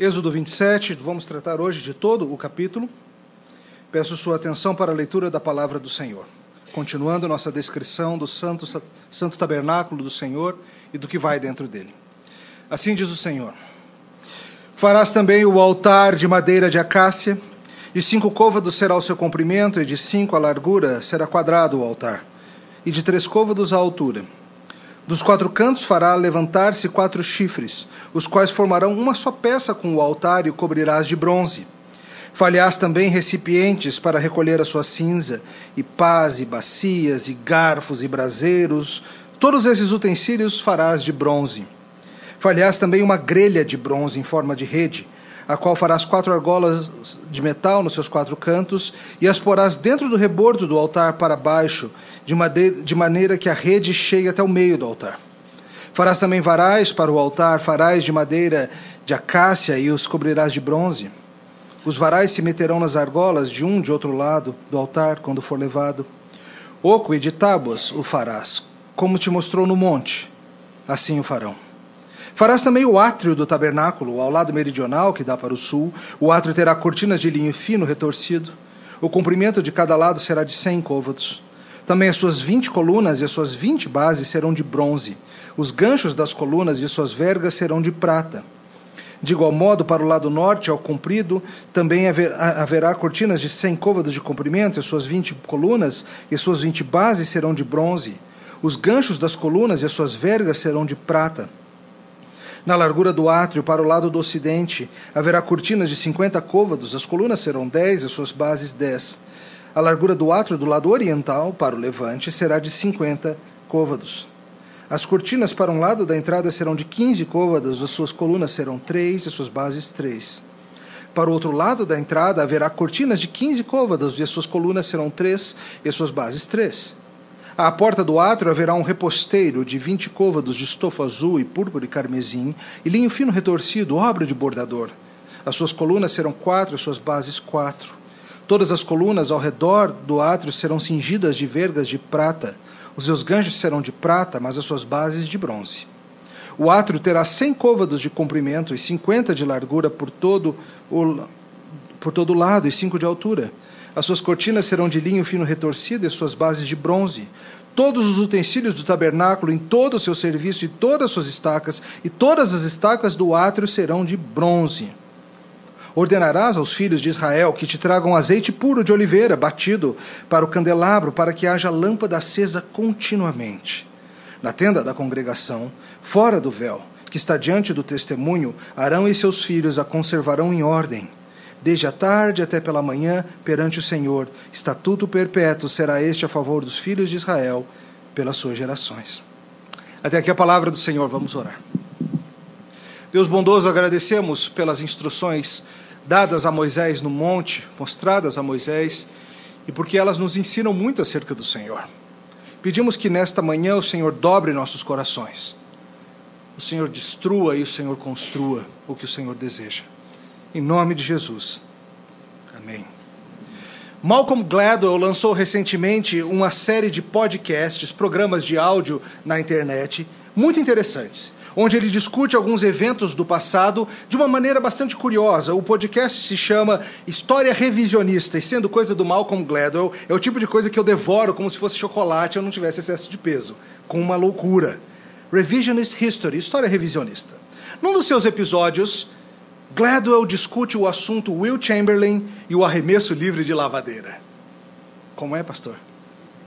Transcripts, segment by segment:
Êxodo 27, vamos tratar hoje de todo o capítulo. Peço sua atenção para a leitura da palavra do Senhor. Continuando nossa descrição do santo, santo tabernáculo do Senhor e do que vai dentro dele. Assim diz o Senhor: Farás também o altar de madeira de acácia, de cinco côvados será o seu comprimento, e de cinco a largura será quadrado o altar, e de três côvados a altura. Dos quatro cantos fará levantar-se quatro chifres, os quais formarão uma só peça com o altar e o cobrirás de bronze. Falhás também recipientes para recolher a sua cinza, e pás, e bacias, e garfos, e braseiros, todos esses utensílios farás de bronze. Falhás também uma grelha de bronze em forma de rede, a qual farás quatro argolas de metal nos seus quatro cantos, e as porás dentro do rebordo do altar para baixo, de, de maneira que a rede chegue até o meio do altar. Farás também varais para o altar, farás de madeira de acácia e os cobrirás de bronze. Os varais se meterão nas argolas de um de outro lado do altar quando for levado. Oco e de tábuas o farás, como te mostrou no monte, assim o farão. Farás também o átrio do tabernáculo, ao lado meridional, que dá para o sul. O átrio terá cortinas de linho fino retorcido. O comprimento de cada lado será de cem côvados. Também as suas vinte colunas e as suas vinte bases serão de bronze. Os ganchos das colunas e suas vergas serão de prata. De igual modo, para o lado norte, ao comprido, também haverá cortinas de cem côvados de comprimento, e suas vinte colunas e suas vinte bases serão de bronze. Os ganchos das colunas e as suas vergas serão de prata. Na largura do átrio, para o lado do ocidente, haverá cortinas de cinquenta côvados, as colunas serão dez e as suas bases dez. A largura do átrio do lado oriental, para o levante, será de 50 côvados. As cortinas para um lado da entrada serão de 15 côvados, as suas colunas serão 3 e suas bases 3. Para o outro lado da entrada haverá cortinas de 15 côvados, e as suas colunas serão 3 e as suas bases 3. À porta do átrio haverá um reposteiro de 20 côvados de estofo azul e púrpura e carmesim, e linho fino retorcido, obra de bordador. As suas colunas serão quatro e as suas bases quatro. Todas as colunas ao redor do átrio serão cingidas de vergas de prata. Os seus ganchos serão de prata, mas as suas bases de bronze. O átrio terá cem côvados de comprimento e cinquenta de largura por todo o por todo lado e cinco de altura. As suas cortinas serão de linho fino retorcido e as suas bases de bronze. Todos os utensílios do tabernáculo em todo o seu serviço e todas as suas estacas e todas as estacas do átrio serão de bronze. Ordenarás aos filhos de Israel que te tragam azeite puro de oliveira, batido, para o candelabro, para que haja lâmpada acesa continuamente. Na tenda da congregação, fora do véu, que está diante do testemunho, Arão e seus filhos a conservarão em ordem. Desde a tarde até pela manhã, perante o Senhor, estatuto perpétuo será este a favor dos filhos de Israel, pelas suas gerações. Até aqui a palavra do Senhor, vamos orar. Deus bondoso, agradecemos pelas instruções dadas a Moisés no monte, mostradas a Moisés, e porque elas nos ensinam muito acerca do Senhor. Pedimos que nesta manhã o Senhor dobre nossos corações, o Senhor destrua e o Senhor construa o que o Senhor deseja. Em nome de Jesus. Amém. Malcolm Gladwell lançou recentemente uma série de podcasts, programas de áudio na internet, muito interessantes onde ele discute alguns eventos do passado de uma maneira bastante curiosa. O podcast se chama História Revisionista, e sendo coisa do Malcolm Gladwell, é o tipo de coisa que eu devoro como se fosse chocolate e eu não tivesse excesso de peso, com uma loucura. Revisionist History, História Revisionista. Num dos seus episódios, Gladwell discute o assunto Will Chamberlain e o arremesso livre de lavadeira. Como é, pastor?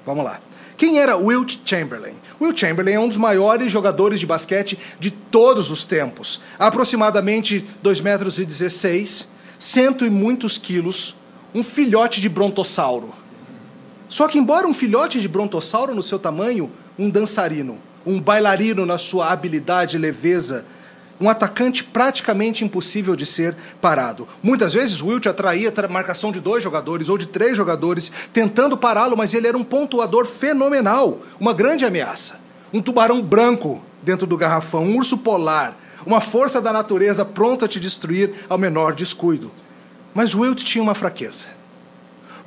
Vamos lá. Quem era Wilt Chamberlain? Wilt Chamberlain é um dos maiores jogadores de basquete de todos os tempos. Aproximadamente 2 metros e 16, cento e muitos quilos, um filhote de brontossauro. Só que embora um filhote de brontossauro no seu tamanho, um dançarino, um bailarino na sua habilidade e leveza, um atacante praticamente impossível de ser parado. Muitas vezes Wilt atraía a marcação de dois jogadores ou de três jogadores tentando pará-lo, mas ele era um pontuador fenomenal, uma grande ameaça. Um tubarão branco dentro do garrafão, um urso polar, uma força da natureza pronta a te destruir ao menor descuido. Mas Wilt tinha uma fraqueza.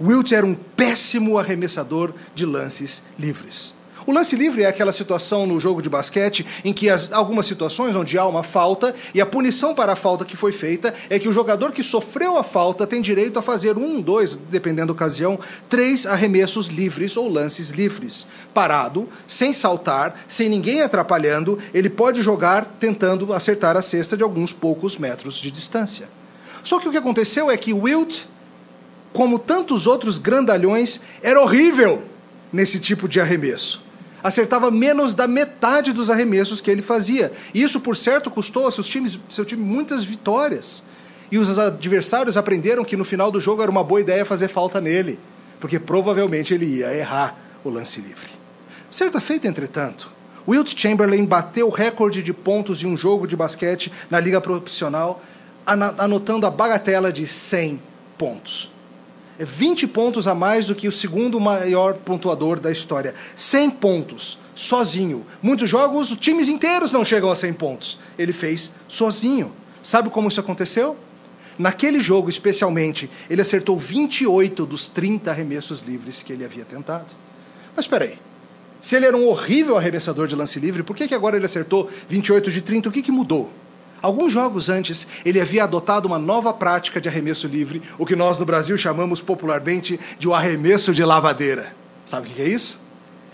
Wilt era um péssimo arremessador de lances livres. O lance livre é aquela situação no jogo de basquete em que as, algumas situações onde há uma falta e a punição para a falta que foi feita é que o jogador que sofreu a falta tem direito a fazer um, dois, dependendo da ocasião, três arremessos livres ou lances livres. Parado, sem saltar, sem ninguém atrapalhando, ele pode jogar tentando acertar a cesta de alguns poucos metros de distância. Só que o que aconteceu é que Wilt, como tantos outros grandalhões, era horrível nesse tipo de arremesso acertava menos da metade dos arremessos que ele fazia. E isso, por certo, custou ao seu time, seu time muitas vitórias. E os adversários aprenderam que no final do jogo era uma boa ideia fazer falta nele, porque provavelmente ele ia errar o lance livre. Certa feita, entretanto, Wilt Chamberlain bateu o recorde de pontos de um jogo de basquete na liga profissional, anotando a bagatela de 100 pontos. É 20 pontos a mais do que o segundo maior pontuador da história. 100 pontos, sozinho. Muitos jogos, times inteiros não chegam a 100 pontos. Ele fez sozinho. Sabe como isso aconteceu? Naquele jogo, especialmente, ele acertou 28 dos 30 arremessos livres que ele havia tentado. Mas espera aí. Se ele era um horrível arremessador de lance livre, por que, que agora ele acertou 28 de 30? O que, que mudou? Alguns jogos antes, ele havia adotado uma nova prática de arremesso livre, o que nós no Brasil chamamos popularmente de o arremesso de lavadeira. Sabe o que é isso?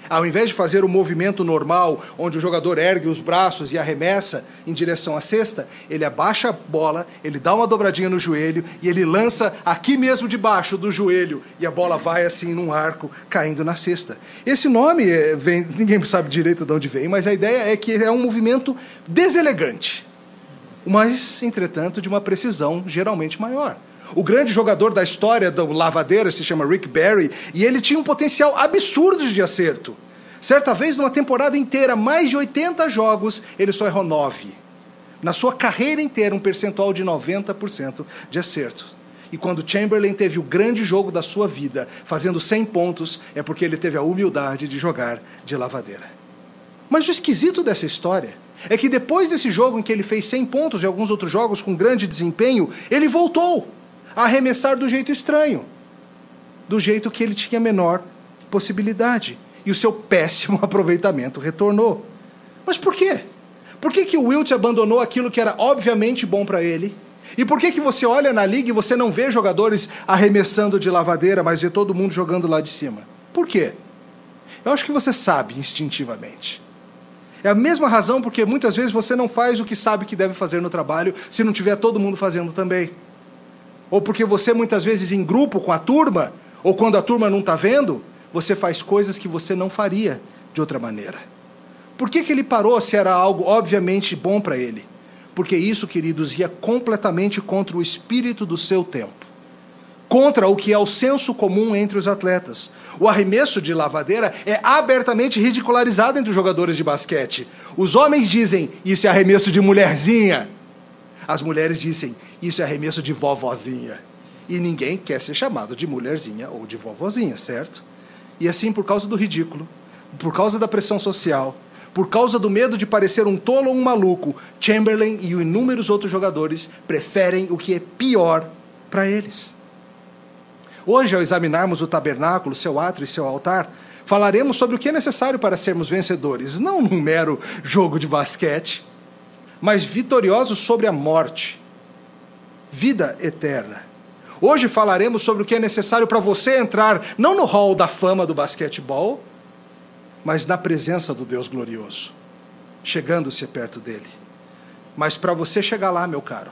Ao invés de fazer o movimento normal, onde o jogador ergue os braços e arremessa em direção à cesta, ele abaixa a bola, ele dá uma dobradinha no joelho e ele lança aqui mesmo debaixo do joelho e a bola vai assim num arco caindo na cesta. Esse nome é, vem, ninguém sabe direito de onde vem, mas a ideia é que é um movimento deselegante mas, entretanto, de uma precisão geralmente maior. O grande jogador da história do Lavadeira se chama Rick Barry, e ele tinha um potencial absurdo de acerto. Certa vez, numa temporada inteira, mais de 80 jogos, ele só errou 9. Na sua carreira inteira, um percentual de 90% de acerto. E quando Chamberlain teve o grande jogo da sua vida, fazendo 100 pontos, é porque ele teve a humildade de jogar de lavadeira. Mas o esquisito dessa história é que depois desse jogo em que ele fez 100 pontos e alguns outros jogos com grande desempenho, ele voltou a arremessar do jeito estranho, do jeito que ele tinha menor possibilidade. E o seu péssimo aproveitamento retornou. Mas por quê? Por que, que o Wilt abandonou aquilo que era obviamente bom para ele? E por que, que você olha na liga e você não vê jogadores arremessando de lavadeira, mas vê todo mundo jogando lá de cima? Por quê? Eu acho que você sabe instintivamente. É a mesma razão porque muitas vezes você não faz o que sabe que deve fazer no trabalho se não tiver todo mundo fazendo também. Ou porque você muitas vezes em grupo com a turma, ou quando a turma não está vendo, você faz coisas que você não faria de outra maneira. Por que, que ele parou se era algo obviamente bom para ele? Porque isso, queridos, ia completamente contra o espírito do seu tempo contra o que é o senso comum entre os atletas. O arremesso de lavadeira é abertamente ridicularizado entre os jogadores de basquete. Os homens dizem, isso é arremesso de mulherzinha. As mulheres dizem, isso é arremesso de vovozinha. E ninguém quer ser chamado de mulherzinha ou de vovozinha, certo? E assim, por causa do ridículo, por causa da pressão social, por causa do medo de parecer um tolo ou um maluco, Chamberlain e inúmeros outros jogadores preferem o que é pior para eles. Hoje, ao examinarmos o tabernáculo, seu átrio e seu altar, falaremos sobre o que é necessário para sermos vencedores, não num mero jogo de basquete, mas vitoriosos sobre a morte, vida eterna. Hoje falaremos sobre o que é necessário para você entrar, não no hall da fama do basquetebol, mas na presença do Deus glorioso, chegando-se perto dele. Mas para você chegar lá, meu caro,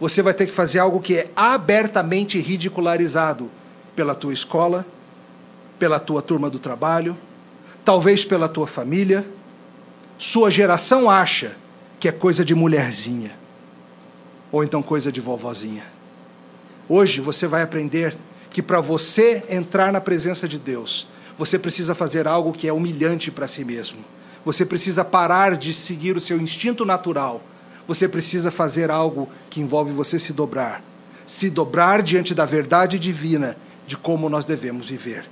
você vai ter que fazer algo que é abertamente ridicularizado pela tua escola, pela tua turma do trabalho, talvez pela tua família. Sua geração acha que é coisa de mulherzinha, ou então coisa de vovozinha. Hoje você vai aprender que para você entrar na presença de Deus, você precisa fazer algo que é humilhante para si mesmo. Você precisa parar de seguir o seu instinto natural você precisa fazer algo que envolve você se dobrar. Se dobrar diante da verdade divina de como nós devemos viver.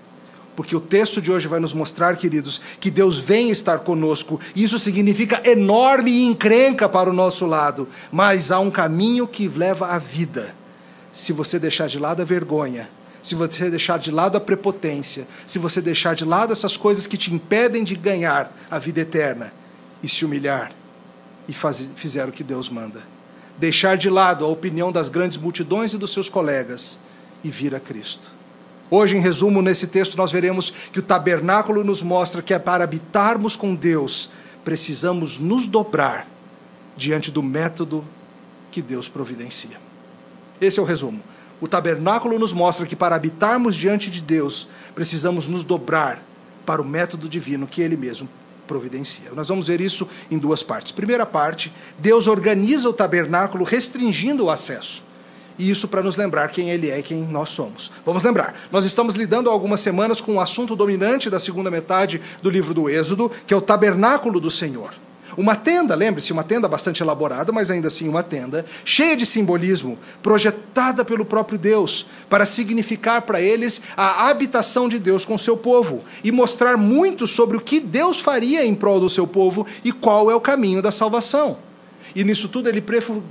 Porque o texto de hoje vai nos mostrar, queridos, que Deus vem estar conosco. Isso significa enorme encrenca para o nosso lado. Mas há um caminho que leva à vida. Se você deixar de lado a vergonha, se você deixar de lado a prepotência, se você deixar de lado essas coisas que te impedem de ganhar a vida eterna e se humilhar e fazer, fizer o que Deus manda. Deixar de lado a opinião das grandes multidões e dos seus colegas e vir a Cristo. Hoje, em resumo, nesse texto, nós veremos que o tabernáculo nos mostra que é para habitarmos com Deus, precisamos nos dobrar diante do método que Deus providencia. Esse é o resumo. O tabernáculo nos mostra que para habitarmos diante de Deus, precisamos nos dobrar para o método divino que Ele mesmo providencia. Nós vamos ver isso em duas partes. Primeira parte, Deus organiza o tabernáculo restringindo o acesso. E isso para nos lembrar quem Ele é e quem nós somos. Vamos lembrar, nós estamos lidando há algumas semanas com o assunto dominante da segunda metade do livro do Êxodo, que é o tabernáculo do Senhor. Uma tenda, lembre-se, uma tenda bastante elaborada, mas ainda assim uma tenda, cheia de simbolismo, projetada pelo próprio Deus, para significar para eles a habitação de Deus com seu povo e mostrar muito sobre o que Deus faria em prol do seu povo e qual é o caminho da salvação. E nisso tudo ele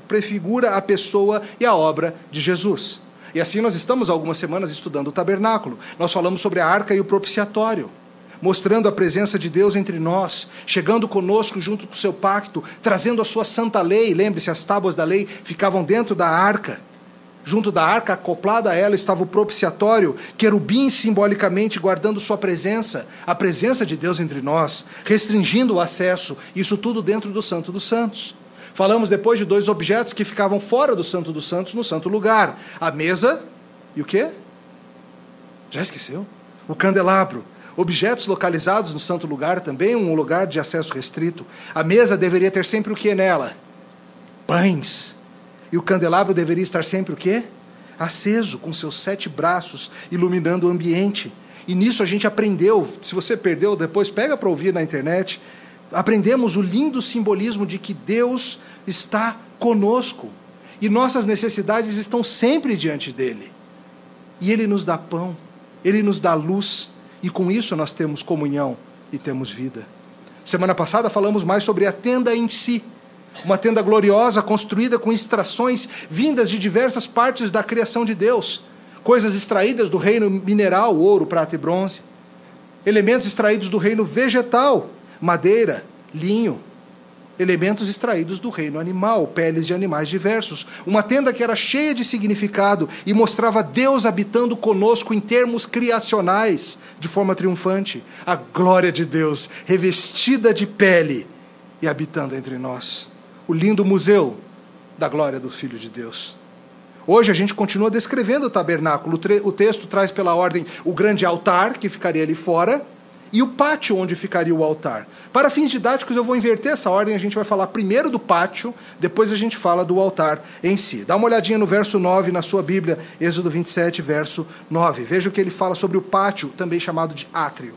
prefigura a pessoa e a obra de Jesus. E assim nós estamos algumas semanas estudando o tabernáculo. Nós falamos sobre a arca e o propiciatório mostrando a presença de Deus entre nós, chegando conosco junto com o seu pacto, trazendo a sua santa lei. Lembre-se, as tábuas da lei ficavam dentro da arca. Junto da arca, acoplada a ela, estava o propiciatório, querubim simbolicamente guardando sua presença, a presença de Deus entre nós, restringindo o acesso, isso tudo dentro do Santo dos Santos. Falamos depois de dois objetos que ficavam fora do Santo dos Santos, no santo lugar: a mesa e o quê? Já esqueceu? O candelabro objetos localizados no santo lugar, também um lugar de acesso restrito. A mesa deveria ter sempre o que nela? Pães. E o candelabro deveria estar sempre o quê? Aceso, com seus sete braços, iluminando o ambiente. E nisso a gente aprendeu, se você perdeu depois, pega para ouvir na internet. Aprendemos o lindo simbolismo de que Deus está conosco. E nossas necessidades estão sempre diante dele. E ele nos dá pão, ele nos dá luz, e com isso nós temos comunhão e temos vida. Semana passada falamos mais sobre a tenda em si. Uma tenda gloriosa construída com extrações vindas de diversas partes da criação de Deus. Coisas extraídas do reino mineral, ouro, prata e bronze. Elementos extraídos do reino vegetal, madeira, linho, elementos extraídos do reino animal, peles de animais diversos. Uma tenda que era cheia de significado e mostrava Deus habitando conosco em termos criacionais, de forma triunfante. A glória de Deus revestida de pele e habitando entre nós. O lindo museu da glória do Filho de Deus. Hoje a gente continua descrevendo o tabernáculo. O texto traz pela ordem o grande altar, que ficaria ali fora, e o pátio onde ficaria o altar. Para fins didáticos, eu vou inverter essa ordem, a gente vai falar primeiro do pátio, depois a gente fala do altar em si. Dá uma olhadinha no verso 9 na sua Bíblia, Êxodo 27, verso 9. Veja o que ele fala sobre o pátio, também chamado de átrio.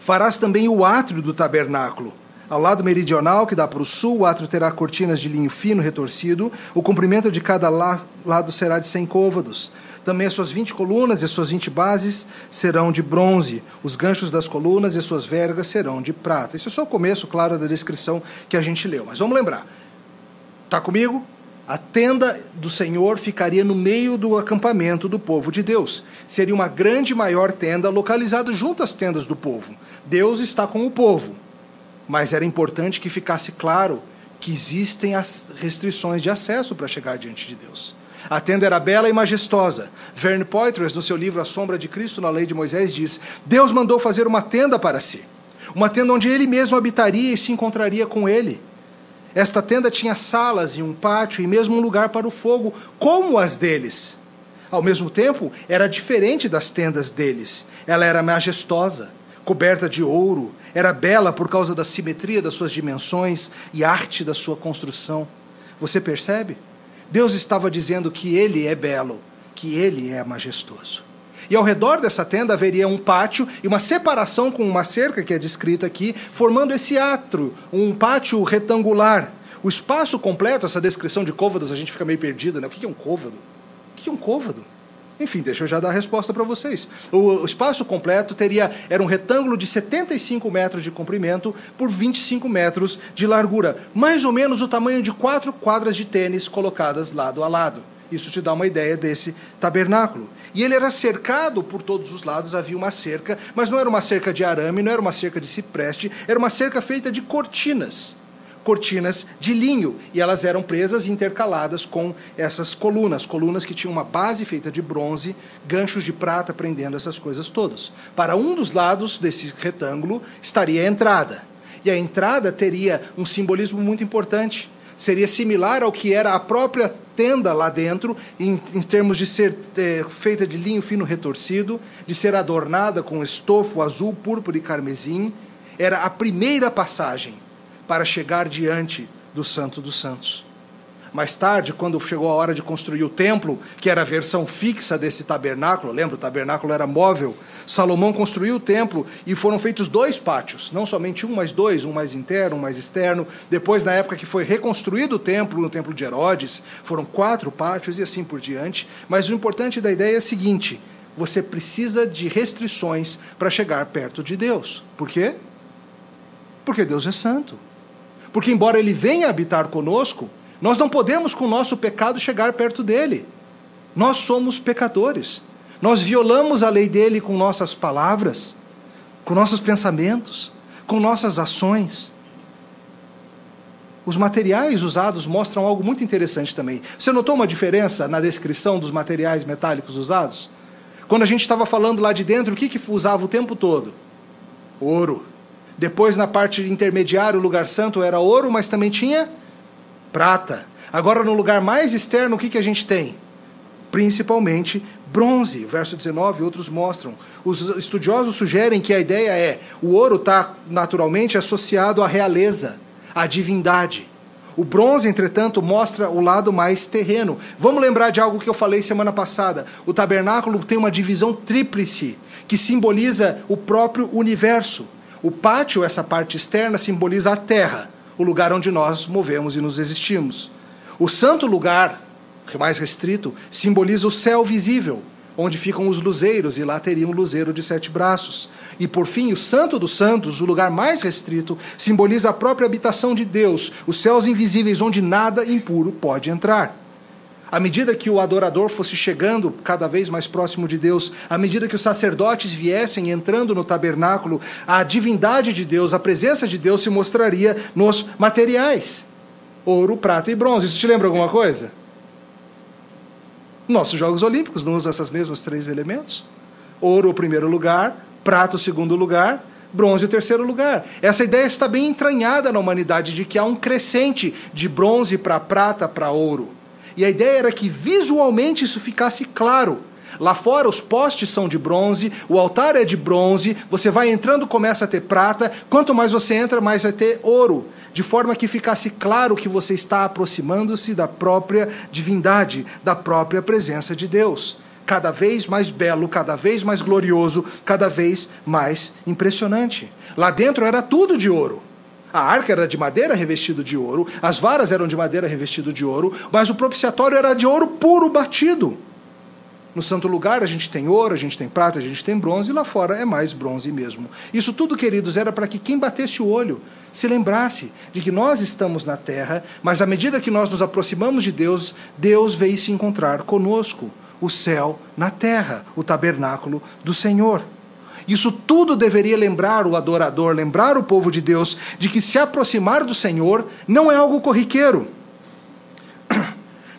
Farás também o átrio do tabernáculo. Ao lado meridional, que dá para o sul, o átrio terá cortinas de linho fino retorcido. O comprimento de cada lado será de cem côvados. Também as suas 20 colunas e as suas 20 bases serão de bronze. Os ganchos das colunas e as suas vergas serão de prata. Isso é só o começo, claro, da descrição que a gente leu. Mas vamos lembrar. Está comigo? A tenda do Senhor ficaria no meio do acampamento do povo de Deus. Seria uma grande maior tenda localizada junto às tendas do povo. Deus está com o povo. Mas era importante que ficasse claro que existem as restrições de acesso para chegar diante de Deus. A tenda era bela e majestosa. Verne Poitras, no seu livro A Sombra de Cristo na Lei de Moisés, diz: Deus mandou fazer uma tenda para si. Uma tenda onde ele mesmo habitaria e se encontraria com ele. Esta tenda tinha salas e um pátio e mesmo um lugar para o fogo, como as deles. Ao mesmo tempo, era diferente das tendas deles. Ela era majestosa, coberta de ouro, era bela por causa da simetria das suas dimensões e arte da sua construção. Você percebe? Deus estava dizendo que ele é belo, que ele é majestoso. E ao redor dessa tenda haveria um pátio e uma separação com uma cerca que é descrita aqui, formando esse átrio, um pátio retangular. O espaço completo, essa descrição de côvados, a gente fica meio perdido, né? O que é um côvado? O que é um côvado? Enfim, deixa eu já dar a resposta para vocês. O espaço completo teria era um retângulo de 75 metros de comprimento por 25 metros de largura, mais ou menos o tamanho de quatro quadras de tênis colocadas lado a lado. Isso te dá uma ideia desse tabernáculo. E ele era cercado por todos os lados, havia uma cerca, mas não era uma cerca de arame, não era uma cerca de cipreste, era uma cerca feita de cortinas. Cortinas de linho, e elas eram presas e intercaladas com essas colunas, colunas que tinham uma base feita de bronze, ganchos de prata prendendo essas coisas todas. Para um dos lados desse retângulo estaria a entrada. E a entrada teria um simbolismo muito importante seria similar ao que era a própria tenda lá dentro, em, em termos de ser é, feita de linho fino retorcido, de ser adornada com estofo azul, púrpura e carmesim. Era a primeira passagem para chegar diante do Santo dos Santos. Mais tarde, quando chegou a hora de construir o templo, que era a versão fixa desse tabernáculo, lembra, o tabernáculo era móvel, Salomão construiu o templo e foram feitos dois pátios, não somente um, mas dois, um mais interno, um mais externo. Depois, na época que foi reconstruído o templo, no templo de Herodes, foram quatro pátios e assim por diante. Mas o importante da ideia é o seguinte: você precisa de restrições para chegar perto de Deus. Por quê? Porque Deus é santo. Porque, embora Ele venha habitar conosco, nós não podemos, com o nosso pecado, chegar perto dele. Nós somos pecadores. Nós violamos a lei dele com nossas palavras, com nossos pensamentos, com nossas ações. Os materiais usados mostram algo muito interessante também. Você notou uma diferença na descrição dos materiais metálicos usados? Quando a gente estava falando lá de dentro, o que, que usava o tempo todo? Ouro. Depois, na parte intermediária, o lugar santo era ouro, mas também tinha prata. Agora, no lugar mais externo, o que, que a gente tem? Principalmente bronze. Verso 19, outros mostram. Os estudiosos sugerem que a ideia é: o ouro está naturalmente associado à realeza, à divindade. O bronze, entretanto, mostra o lado mais terreno. Vamos lembrar de algo que eu falei semana passada. O tabernáculo tem uma divisão tríplice, que simboliza o próprio universo. O pátio, essa parte externa, simboliza a terra, o lugar onde nós movemos e nos existimos. O santo lugar, mais restrito, simboliza o céu visível, onde ficam os luzeiros, e lá teria um luzeiro de sete braços. E por fim, o Santo dos Santos, o lugar mais restrito, simboliza a própria habitação de Deus, os céus invisíveis onde nada impuro pode entrar. À medida que o adorador fosse chegando cada vez mais próximo de Deus, à medida que os sacerdotes viessem entrando no tabernáculo, a divindade de Deus, a presença de Deus se mostraria nos materiais: ouro, prata e bronze. Isso te lembra alguma coisa? Nossos Jogos Olímpicos não usam esses mesmos três elementos? Ouro, o primeiro lugar, prata, o segundo lugar, bronze, o terceiro lugar. Essa ideia está bem entranhada na humanidade de que há um crescente de bronze para prata para ouro. E a ideia era que visualmente isso ficasse claro. Lá fora os postes são de bronze, o altar é de bronze, você vai entrando, começa a ter prata, quanto mais você entra, mais vai ter ouro de forma que ficasse claro que você está aproximando-se da própria divindade, da própria presença de Deus. Cada vez mais belo, cada vez mais glorioso, cada vez mais impressionante. Lá dentro era tudo de ouro. A arca era de madeira revestido de ouro, as varas eram de madeira revestido de ouro, mas o propiciatório era de ouro puro batido. No santo lugar a gente tem ouro, a gente tem prata, a gente tem bronze, e lá fora é mais bronze mesmo. Isso tudo, queridos, era para que quem batesse o olho se lembrasse de que nós estamos na terra, mas à medida que nós nos aproximamos de Deus, Deus veio se encontrar conosco, o céu na terra, o tabernáculo do Senhor. Isso tudo deveria lembrar o adorador, lembrar o povo de Deus, de que se aproximar do Senhor não é algo corriqueiro.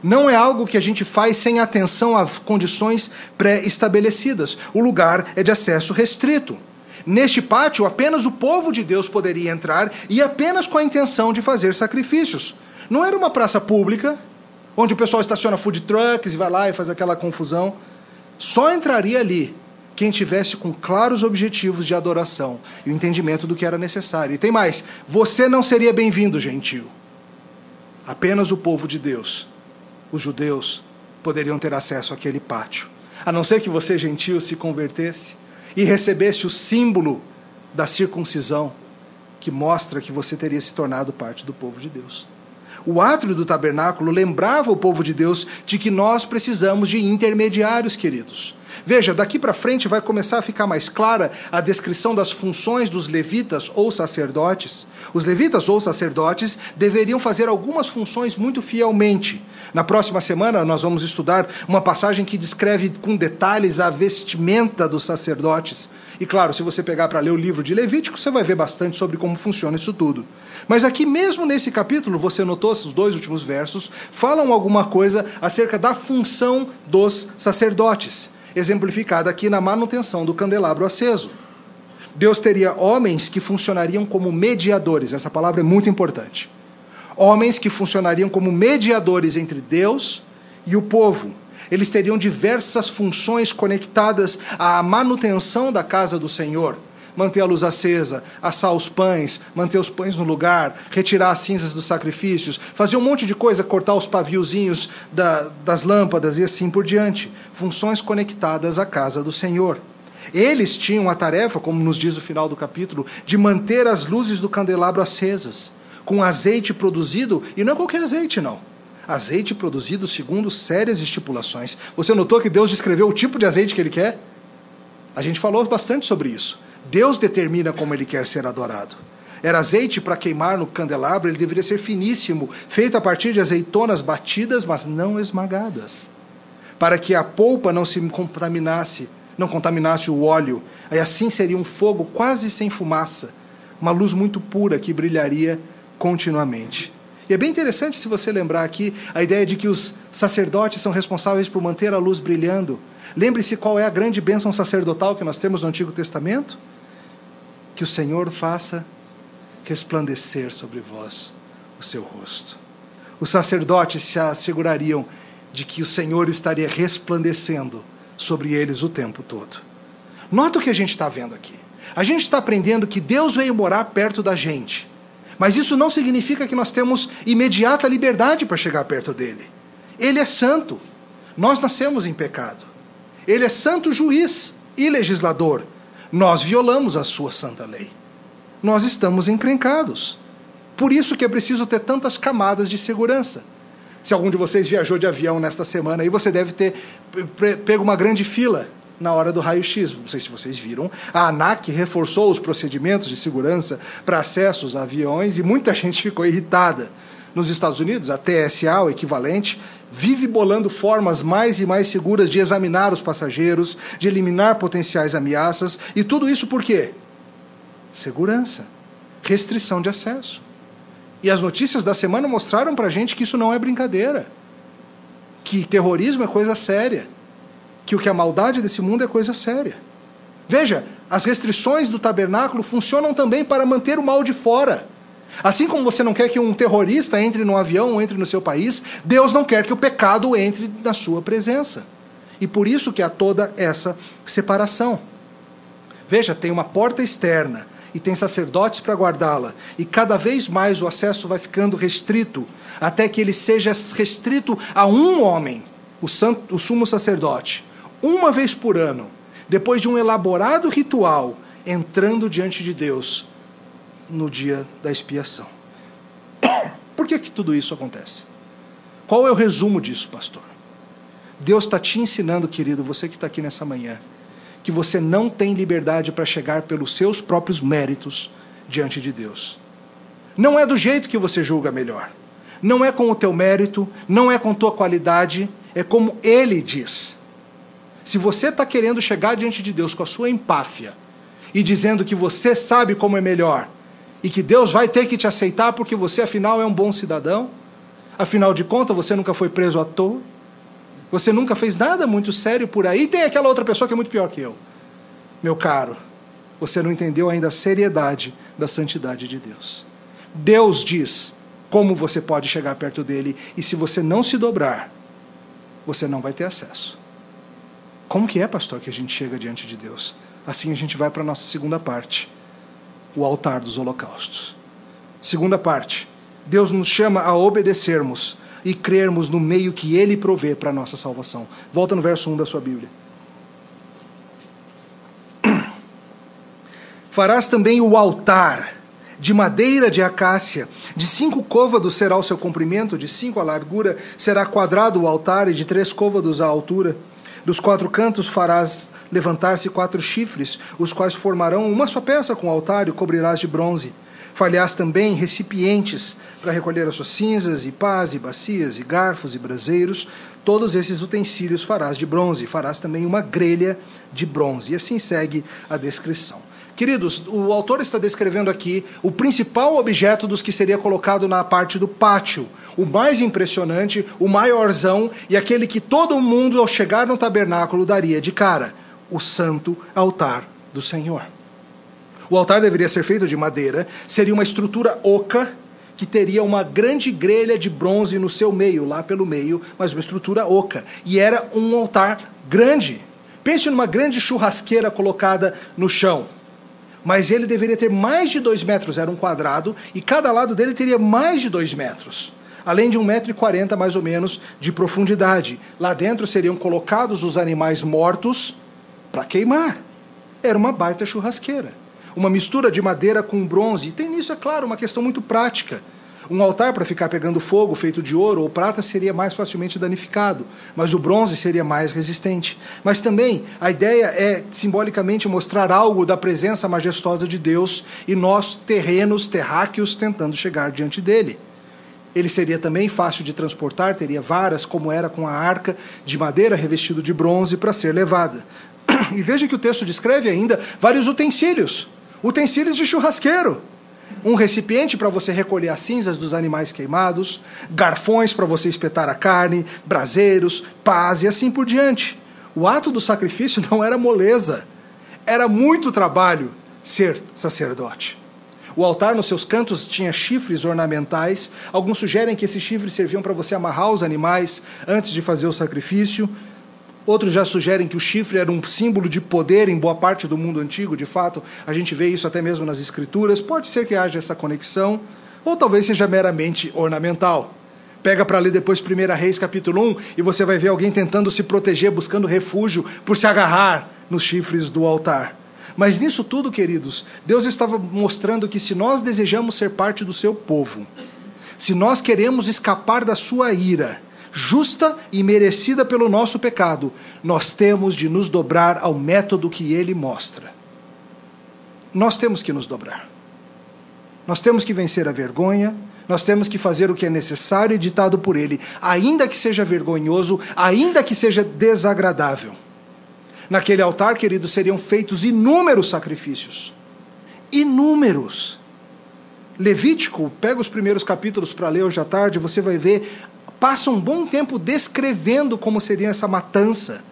Não é algo que a gente faz sem atenção a condições pré-estabelecidas. O lugar é de acesso restrito. Neste pátio, apenas o povo de Deus poderia entrar e apenas com a intenção de fazer sacrifícios. Não era uma praça pública, onde o pessoal estaciona food trucks e vai lá e faz aquela confusão. Só entraria ali quem tivesse com claros objetivos de adoração e o entendimento do que era necessário. E tem mais: você não seria bem-vindo, gentil. Apenas o povo de Deus, os judeus, poderiam ter acesso àquele pátio. A não ser que você, gentil, se convertesse e recebesse o símbolo da circuncisão, que mostra que você teria se tornado parte do povo de Deus. O átrio do tabernáculo lembrava o povo de Deus de que nós precisamos de intermediários, queridos. Veja, daqui para frente vai começar a ficar mais clara a descrição das funções dos levitas ou sacerdotes. Os levitas ou sacerdotes deveriam fazer algumas funções muito fielmente. Na próxima semana, nós vamos estudar uma passagem que descreve com detalhes a vestimenta dos sacerdotes. E claro, se você pegar para ler o livro de Levítico, você vai ver bastante sobre como funciona isso tudo. Mas aqui mesmo nesse capítulo, você notou os dois últimos versos, falam alguma coisa acerca da função dos sacerdotes, exemplificada aqui na manutenção do candelabro aceso. Deus teria homens que funcionariam como mediadores, essa palavra é muito importante. Homens que funcionariam como mediadores entre Deus e o povo eles teriam diversas funções conectadas à manutenção da casa do Senhor. Manter a luz acesa, assar os pães, manter os pães no lugar, retirar as cinzas dos sacrifícios, fazer um monte de coisa, cortar os paviozinhos da, das lâmpadas e assim por diante. Funções conectadas à casa do Senhor. Eles tinham a tarefa, como nos diz o final do capítulo, de manter as luzes do candelabro acesas, com azeite produzido, e não qualquer azeite, não azeite produzido segundo sérias estipulações. Você notou que Deus descreveu o tipo de azeite que ele quer? A gente falou bastante sobre isso. Deus determina como ele quer ser adorado. Era azeite para queimar no candelabro, ele deveria ser finíssimo, feito a partir de azeitonas batidas, mas não esmagadas, para que a polpa não se contaminasse, não contaminasse o óleo. Aí assim seria um fogo quase sem fumaça, uma luz muito pura que brilharia continuamente. E é bem interessante se você lembrar aqui a ideia de que os sacerdotes são responsáveis por manter a luz brilhando. Lembre-se qual é a grande bênção sacerdotal que nós temos no Antigo Testamento? Que o Senhor faça resplandecer sobre vós o seu rosto. Os sacerdotes se assegurariam de que o Senhor estaria resplandecendo sobre eles o tempo todo. Nota o que a gente está vendo aqui. A gente está aprendendo que Deus veio morar perto da gente. Mas isso não significa que nós temos imediata liberdade para chegar perto dele. Ele é santo. Nós nascemos em pecado. Ele é santo juiz e legislador. Nós violamos a sua santa lei. Nós estamos encrencados. Por isso que é preciso ter tantas camadas de segurança. Se algum de vocês viajou de avião nesta semana, aí você deve ter pego uma grande fila na hora do raio-x. Não sei se vocês viram. A ANAC reforçou os procedimentos de segurança para acessos a aviões e muita gente ficou irritada. Nos Estados Unidos, a TSA, o equivalente, vive bolando formas mais e mais seguras de examinar os passageiros, de eliminar potenciais ameaças. E tudo isso por quê? Segurança, restrição de acesso. E as notícias da semana mostraram para gente que isso não é brincadeira, que terrorismo é coisa séria que o que a maldade desse mundo é coisa séria. Veja, as restrições do tabernáculo funcionam também para manter o mal de fora. Assim como você não quer que um terrorista entre no avião ou entre no seu país, Deus não quer que o pecado entre na sua presença. E por isso que há toda essa separação. Veja, tem uma porta externa e tem sacerdotes para guardá-la, e cada vez mais o acesso vai ficando restrito, até que ele seja restrito a um homem, o, santo, o sumo sacerdote uma vez por ano, depois de um elaborado ritual, entrando diante de Deus no dia da expiação. Por que, que tudo isso acontece? Qual é o resumo disso, pastor? Deus está te ensinando, querido, você que está aqui nessa manhã, que você não tem liberdade para chegar pelos seus próprios méritos diante de Deus. Não é do jeito que você julga melhor. Não é com o teu mérito, não é com tua qualidade, é como Ele diz. Se você está querendo chegar diante de Deus com a sua empáfia e dizendo que você sabe como é melhor e que Deus vai ter que te aceitar porque você afinal é um bom cidadão, afinal de contas você nunca foi preso à toa, você nunca fez nada muito sério por aí, e tem aquela outra pessoa que é muito pior que eu. Meu caro, você não entendeu ainda a seriedade da santidade de Deus. Deus diz como você pode chegar perto dele, e se você não se dobrar, você não vai ter acesso. Como que é, pastor, que a gente chega diante de Deus? Assim a gente vai para a nossa segunda parte, o altar dos holocaustos. Segunda parte, Deus nos chama a obedecermos e crermos no meio que Ele provê para a nossa salvação. Volta no verso 1 da sua Bíblia. Farás também o altar de madeira de acácia, de cinco côvados será o seu comprimento, de cinco a largura, será quadrado o altar e de três côvados a altura Dos quatro cantos farás levantar-se quatro chifres, os quais formarão uma só peça com o altar e cobrirás de bronze. Falhás também recipientes para recolher as suas cinzas, e pás, e bacias, e garfos, e braseiros. Todos esses utensílios farás de bronze. Farás também uma grelha de bronze. E assim segue a descrição. Queridos, o autor está descrevendo aqui o principal objeto dos que seria colocado na parte do pátio. O mais impressionante, o maiorzão e aquele que todo mundo, ao chegar no tabernáculo, daria de cara: o santo altar do Senhor. O altar deveria ser feito de madeira, seria uma estrutura oca que teria uma grande grelha de bronze no seu meio, lá pelo meio, mas uma estrutura oca. E era um altar grande. Pense numa grande churrasqueira colocada no chão mas ele deveria ter mais de dois metros, era um quadrado, e cada lado dele teria mais de dois metros, além de um metro e quarenta mais ou menos de profundidade. Lá dentro seriam colocados os animais mortos para queimar. Era uma baita churrasqueira. Uma mistura de madeira com bronze. E tem nisso, é claro, uma questão muito prática. Um altar para ficar pegando fogo, feito de ouro ou prata, seria mais facilmente danificado, mas o bronze seria mais resistente. Mas também a ideia é simbolicamente mostrar algo da presença majestosa de Deus e nós, terrenos, terráqueos, tentando chegar diante dele. Ele seria também fácil de transportar, teria varas, como era com a arca de madeira revestido de bronze para ser levada. E veja que o texto descreve ainda vários utensílios utensílios de churrasqueiro um recipiente para você recolher as cinzas dos animais queimados, garfões para você espetar a carne, braseiros, pás e assim por diante. O ato do sacrifício não era moleza, era muito trabalho ser sacerdote. O altar nos seus cantos tinha chifres ornamentais. Alguns sugerem que esses chifres serviam para você amarrar os animais antes de fazer o sacrifício. Outros já sugerem que o chifre era um símbolo de poder em boa parte do mundo antigo, de fato, a gente vê isso até mesmo nas escrituras. Pode ser que haja essa conexão, ou talvez seja meramente ornamental. Pega para ler depois 1 Reis capítulo 1 e você vai ver alguém tentando se proteger, buscando refúgio por se agarrar nos chifres do altar. Mas nisso tudo, queridos, Deus estava mostrando que se nós desejamos ser parte do seu povo, se nós queremos escapar da sua ira, justa e merecida pelo nosso pecado, nós temos de nos dobrar ao método que ele mostra. Nós temos que nos dobrar. Nós temos que vencer a vergonha, nós temos que fazer o que é necessário e ditado por ele, ainda que seja vergonhoso, ainda que seja desagradável. Naquele altar, querido, seriam feitos inúmeros sacrifícios. Inúmeros. Levítico, pega os primeiros capítulos para ler hoje à tarde, você vai ver passa um bom tempo descrevendo como seria essa matança.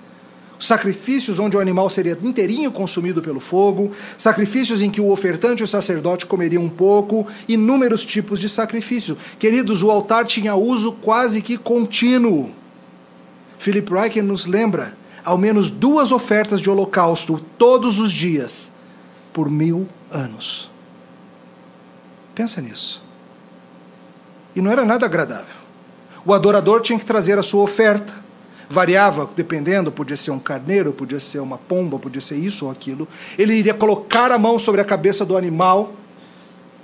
Sacrifícios onde o animal seria inteirinho consumido pelo fogo, sacrifícios em que o ofertante e o sacerdote comeriam um pouco, inúmeros tipos de sacrifício. Queridos, o altar tinha uso quase que contínuo. Philip Reichen nos lembra ao menos duas ofertas de holocausto todos os dias por mil anos. Pensa nisso. E não era nada agradável. O adorador tinha que trazer a sua oferta. Variava, dependendo, podia ser um carneiro, podia ser uma pomba, podia ser isso ou aquilo. Ele iria colocar a mão sobre a cabeça do animal,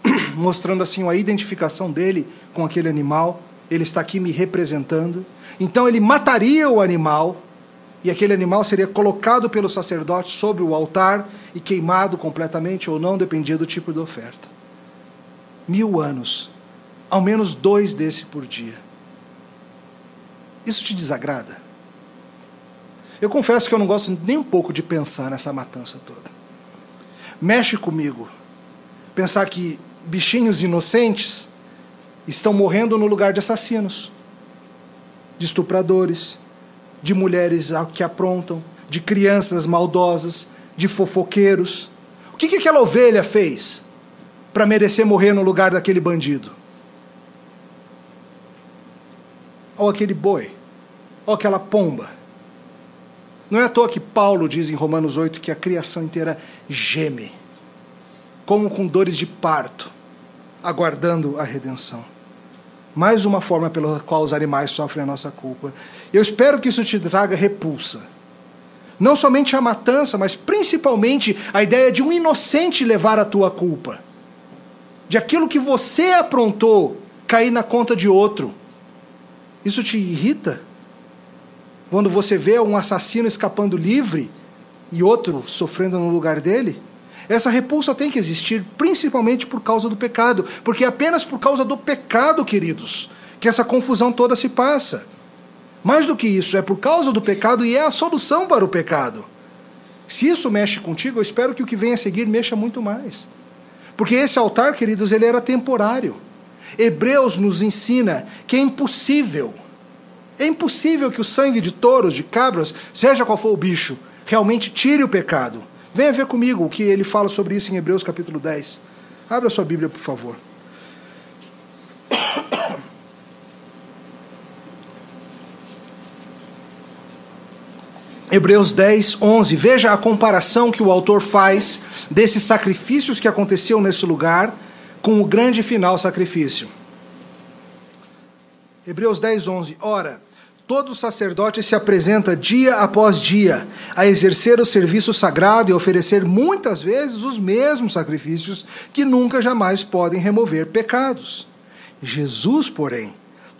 mostrando assim a identificação dele com aquele animal. Ele está aqui me representando. Então ele mataria o animal, e aquele animal seria colocado pelo sacerdote sobre o altar e queimado completamente ou não, dependia do tipo de oferta. Mil anos, ao menos dois desse por dia. Isso te desagrada? Eu confesso que eu não gosto nem um pouco de pensar nessa matança toda. Mexe comigo. Pensar que bichinhos inocentes estão morrendo no lugar de assassinos, de estupradores, de mulheres que aprontam, de crianças maldosas, de fofoqueiros. O que, que aquela ovelha fez para merecer morrer no lugar daquele bandido? ou aquele boi, ou aquela pomba. Não é à toa que Paulo diz em Romanos 8 que a criação inteira geme, como com dores de parto, aguardando a redenção. Mais uma forma pela qual os animais sofrem a nossa culpa. Eu espero que isso te traga repulsa. Não somente a matança, mas principalmente a ideia de um inocente levar a tua culpa. De aquilo que você aprontou cair na conta de outro. Isso te irrita? quando você vê um assassino escapando livre e outro sofrendo no lugar dele? Essa repulsa tem que existir, principalmente por causa do pecado, porque é apenas por causa do pecado, queridos, que essa confusão toda se passa. Mais do que isso, é por causa do pecado e é a solução para o pecado. Se isso mexe contigo, eu espero que o que vem a seguir mexa muito mais. Porque esse altar, queridos, ele era temporário. Hebreus nos ensina que é impossível, é impossível que o sangue de touros, de cabras, seja qual for o bicho, realmente tire o pecado. Venha ver comigo o que ele fala sobre isso em Hebreus capítulo 10. Abra sua Bíblia, por favor. Hebreus 10, 11. Veja a comparação que o autor faz desses sacrifícios que aconteciam nesse lugar com o grande final sacrifício. Hebreus 10, 11. Ora, todo sacerdote se apresenta dia após dia a exercer o serviço sagrado e oferecer muitas vezes os mesmos sacrifícios que nunca jamais podem remover pecados. Jesus, porém,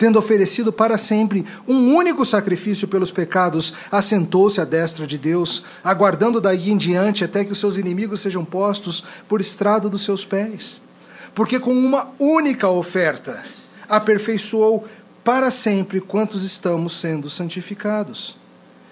tendo oferecido para sempre um único sacrifício pelos pecados, assentou-se à destra de Deus, aguardando daí em diante até que os seus inimigos sejam postos por estrado dos seus pés. Porque com uma única oferta aperfeiçoou para sempre quantos estamos sendo santificados.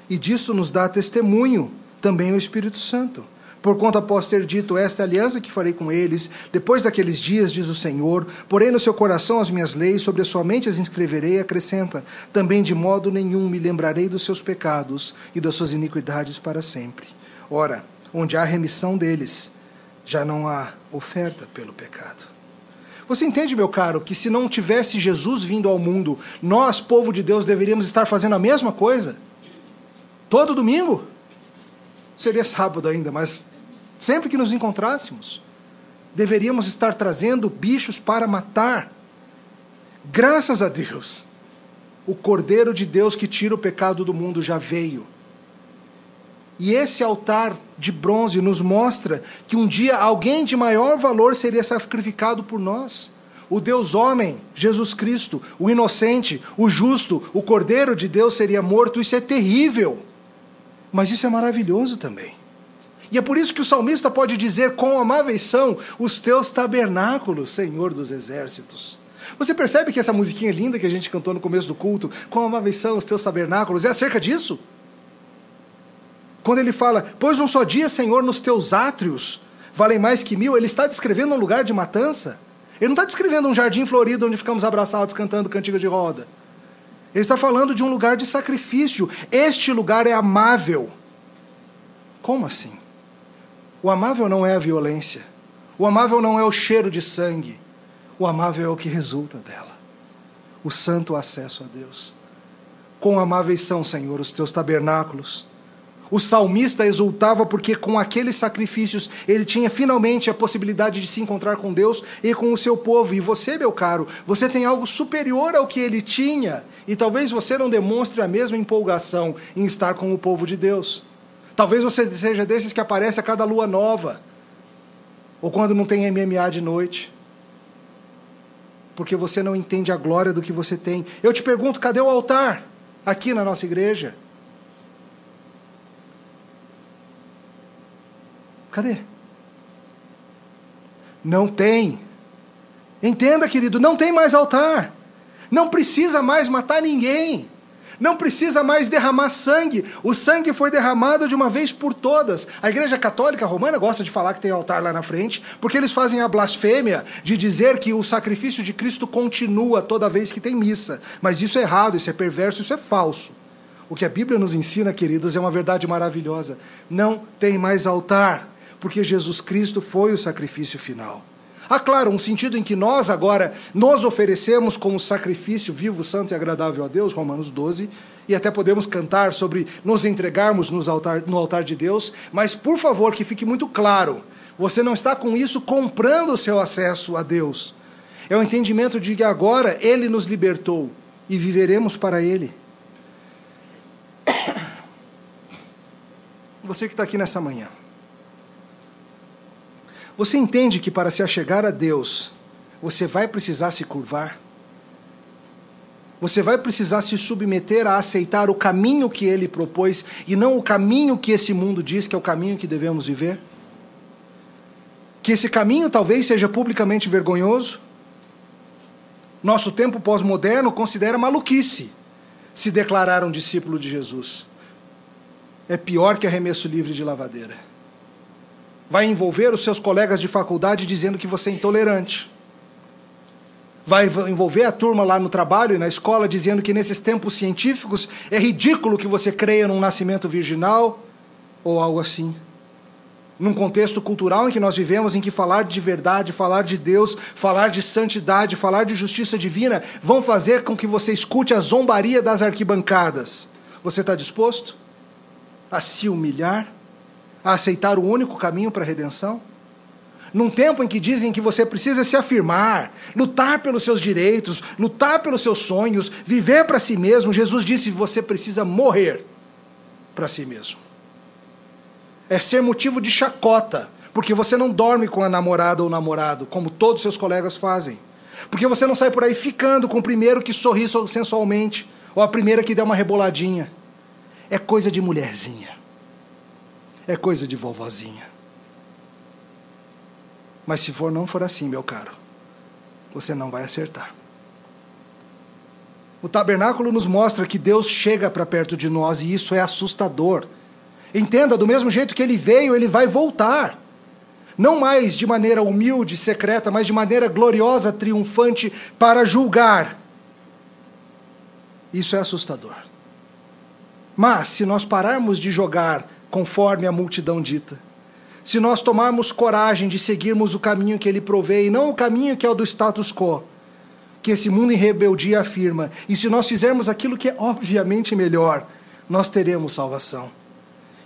E disso nos dá testemunho também o Espírito Santo Porquanto após ter dito esta aliança que farei com eles, depois daqueles dias, diz o Senhor, porém no seu coração as minhas leis, sobre a sua mente as inscreverei, acrescenta, também de modo nenhum me lembrarei dos seus pecados e das suas iniquidades para sempre. Ora, onde há remissão deles, já não há oferta pelo pecado. Você entende, meu caro, que se não tivesse Jesus vindo ao mundo, nós, povo de Deus, deveríamos estar fazendo a mesma coisa? Todo domingo? Seria sábado ainda, mas Sempre que nos encontrássemos, deveríamos estar trazendo bichos para matar. Graças a Deus, o Cordeiro de Deus que tira o pecado do mundo já veio. E esse altar de bronze nos mostra que um dia alguém de maior valor seria sacrificado por nós. O Deus homem, Jesus Cristo, o inocente, o justo, o Cordeiro de Deus seria morto. Isso é terrível. Mas isso é maravilhoso também. E é por isso que o salmista pode dizer: Quão amáveis são os teus tabernáculos, Senhor dos exércitos. Você percebe que essa musiquinha linda que a gente cantou no começo do culto, quão amáveis são os teus tabernáculos, é acerca disso? Quando ele fala, pois um só dia, Senhor, nos teus átrios valem mais que mil, ele está descrevendo um lugar de matança. Ele não está descrevendo um jardim florido onde ficamos abraçados cantando cantiga de roda. Ele está falando de um lugar de sacrifício. Este lugar é amável. Como assim? O amável não é a violência. O amável não é o cheiro de sangue. O amável é o que resulta dela. O santo acesso a Deus. Quão amáveis são, Senhor, os teus tabernáculos. O salmista exultava porque com aqueles sacrifícios ele tinha finalmente a possibilidade de se encontrar com Deus e com o seu povo. E você, meu caro, você tem algo superior ao que ele tinha. E talvez você não demonstre a mesma empolgação em estar com o povo de Deus. Talvez você seja desses que aparece a cada lua nova, ou quando não tem MMA de noite, porque você não entende a glória do que você tem. Eu te pergunto, cadê o altar aqui na nossa igreja? Cadê? Não tem. Entenda, querido, não tem mais altar. Não precisa mais matar ninguém. Não precisa mais derramar sangue. O sangue foi derramado de uma vez por todas. A Igreja Católica Romana gosta de falar que tem altar lá na frente, porque eles fazem a blasfêmia de dizer que o sacrifício de Cristo continua toda vez que tem missa. Mas isso é errado, isso é perverso, isso é falso. O que a Bíblia nos ensina, queridos, é uma verdade maravilhosa. Não tem mais altar, porque Jesus Cristo foi o sacrifício final. Há, claro, um sentido em que nós agora nos oferecemos como sacrifício vivo, santo e agradável a Deus, Romanos 12, e até podemos cantar sobre nos entregarmos no altar, no altar de Deus, mas por favor que fique muito claro, você não está com isso comprando o seu acesso a Deus. É o entendimento de que agora Ele nos libertou e viveremos para Ele. Você que está aqui nessa manhã. Você entende que para se achegar a Deus, você vai precisar se curvar? Você vai precisar se submeter a aceitar o caminho que ele propôs e não o caminho que esse mundo diz que é o caminho que devemos viver? Que esse caminho talvez seja publicamente vergonhoso? Nosso tempo pós-moderno considera maluquice se declarar um discípulo de Jesus. É pior que arremesso livre de lavadeira. Vai envolver os seus colegas de faculdade dizendo que você é intolerante vai envolver a turma lá no trabalho e na escola dizendo que nesses tempos científicos é ridículo que você creia num nascimento virginal ou algo assim. Num contexto cultural em que nós vivemos, em que falar de verdade, falar de Deus, falar de santidade, falar de justiça divina vão fazer com que você escute a zombaria das arquibancadas. Você está disposto a se humilhar, a aceitar o único caminho para a redenção? num tempo em que dizem que você precisa se afirmar, lutar pelos seus direitos, lutar pelos seus sonhos, viver para si mesmo, Jesus disse: você precisa morrer para si mesmo. É ser motivo de chacota, porque você não dorme com a namorada ou namorado, como todos seus colegas fazem. Porque você não sai por aí ficando com o primeiro que sorri sensualmente, ou a primeira que der uma reboladinha. É coisa de mulherzinha. É coisa de vovozinha. Mas se for não for assim, meu caro, você não vai acertar. O tabernáculo nos mostra que Deus chega para perto de nós e isso é assustador. Entenda, do mesmo jeito que ele veio, ele vai voltar. Não mais de maneira humilde, secreta, mas de maneira gloriosa, triunfante, para julgar. Isso é assustador. Mas, se nós pararmos de jogar conforme a multidão dita, se nós tomarmos coragem de seguirmos o caminho que ele provê e não o caminho que é o do status quo, que esse mundo em rebeldia afirma, e se nós fizermos aquilo que é obviamente melhor, nós teremos salvação.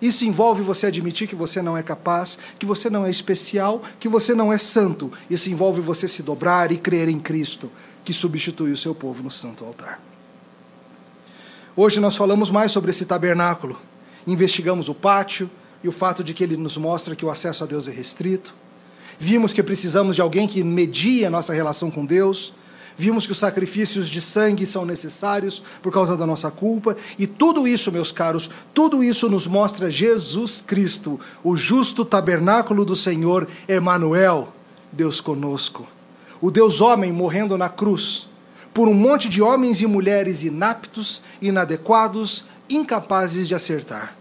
Isso envolve você admitir que você não é capaz, que você não é especial, que você não é santo. Isso envolve você se dobrar e crer em Cristo, que substitui o seu povo no santo altar. Hoje nós falamos mais sobre esse tabernáculo. Investigamos o pátio, e o fato de que ele nos mostra que o acesso a Deus é restrito. Vimos que precisamos de alguém que medie a nossa relação com Deus. Vimos que os sacrifícios de sangue são necessários por causa da nossa culpa. E tudo isso, meus caros, tudo isso nos mostra Jesus Cristo, o justo tabernáculo do Senhor, Emanuel, Deus conosco. O Deus homem morrendo na cruz por um monte de homens e mulheres inaptos, inadequados, incapazes de acertar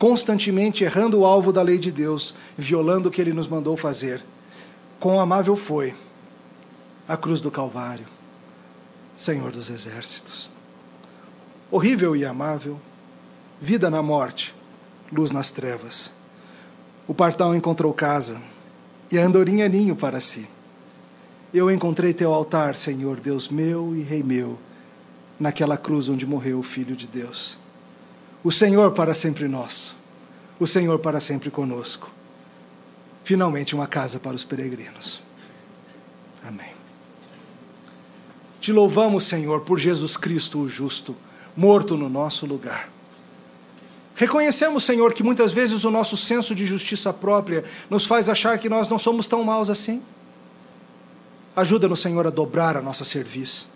constantemente errando o alvo da lei de Deus, violando o que ele nos mandou fazer. Quão amável foi a cruz do Calvário, Senhor dos exércitos. Horrível e amável, vida na morte, luz nas trevas. O partão encontrou casa e a andorinha ninho para si. Eu encontrei teu altar, Senhor, Deus meu e Rei meu, naquela cruz onde morreu o Filho de Deus o Senhor para sempre nosso, o Senhor para sempre conosco. Finalmente, uma casa para os peregrinos. Amém. Te louvamos, Senhor, por Jesus Cristo, o justo, morto no nosso lugar. Reconhecemos, Senhor, que muitas vezes o nosso senso de justiça própria nos faz achar que nós não somos tão maus assim. Ajuda-nos, Senhor, a dobrar a nossa serviço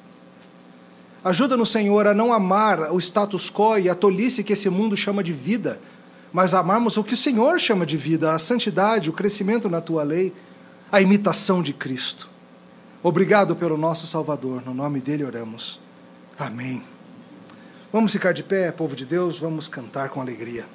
Ajuda-nos, Senhor, a não amar o status quo e a tolice que esse mundo chama de vida, mas amarmos o que o Senhor chama de vida, a santidade, o crescimento na tua lei, a imitação de Cristo. Obrigado pelo nosso Salvador, no nome dele oramos. Amém. Vamos ficar de pé, povo de Deus, vamos cantar com alegria.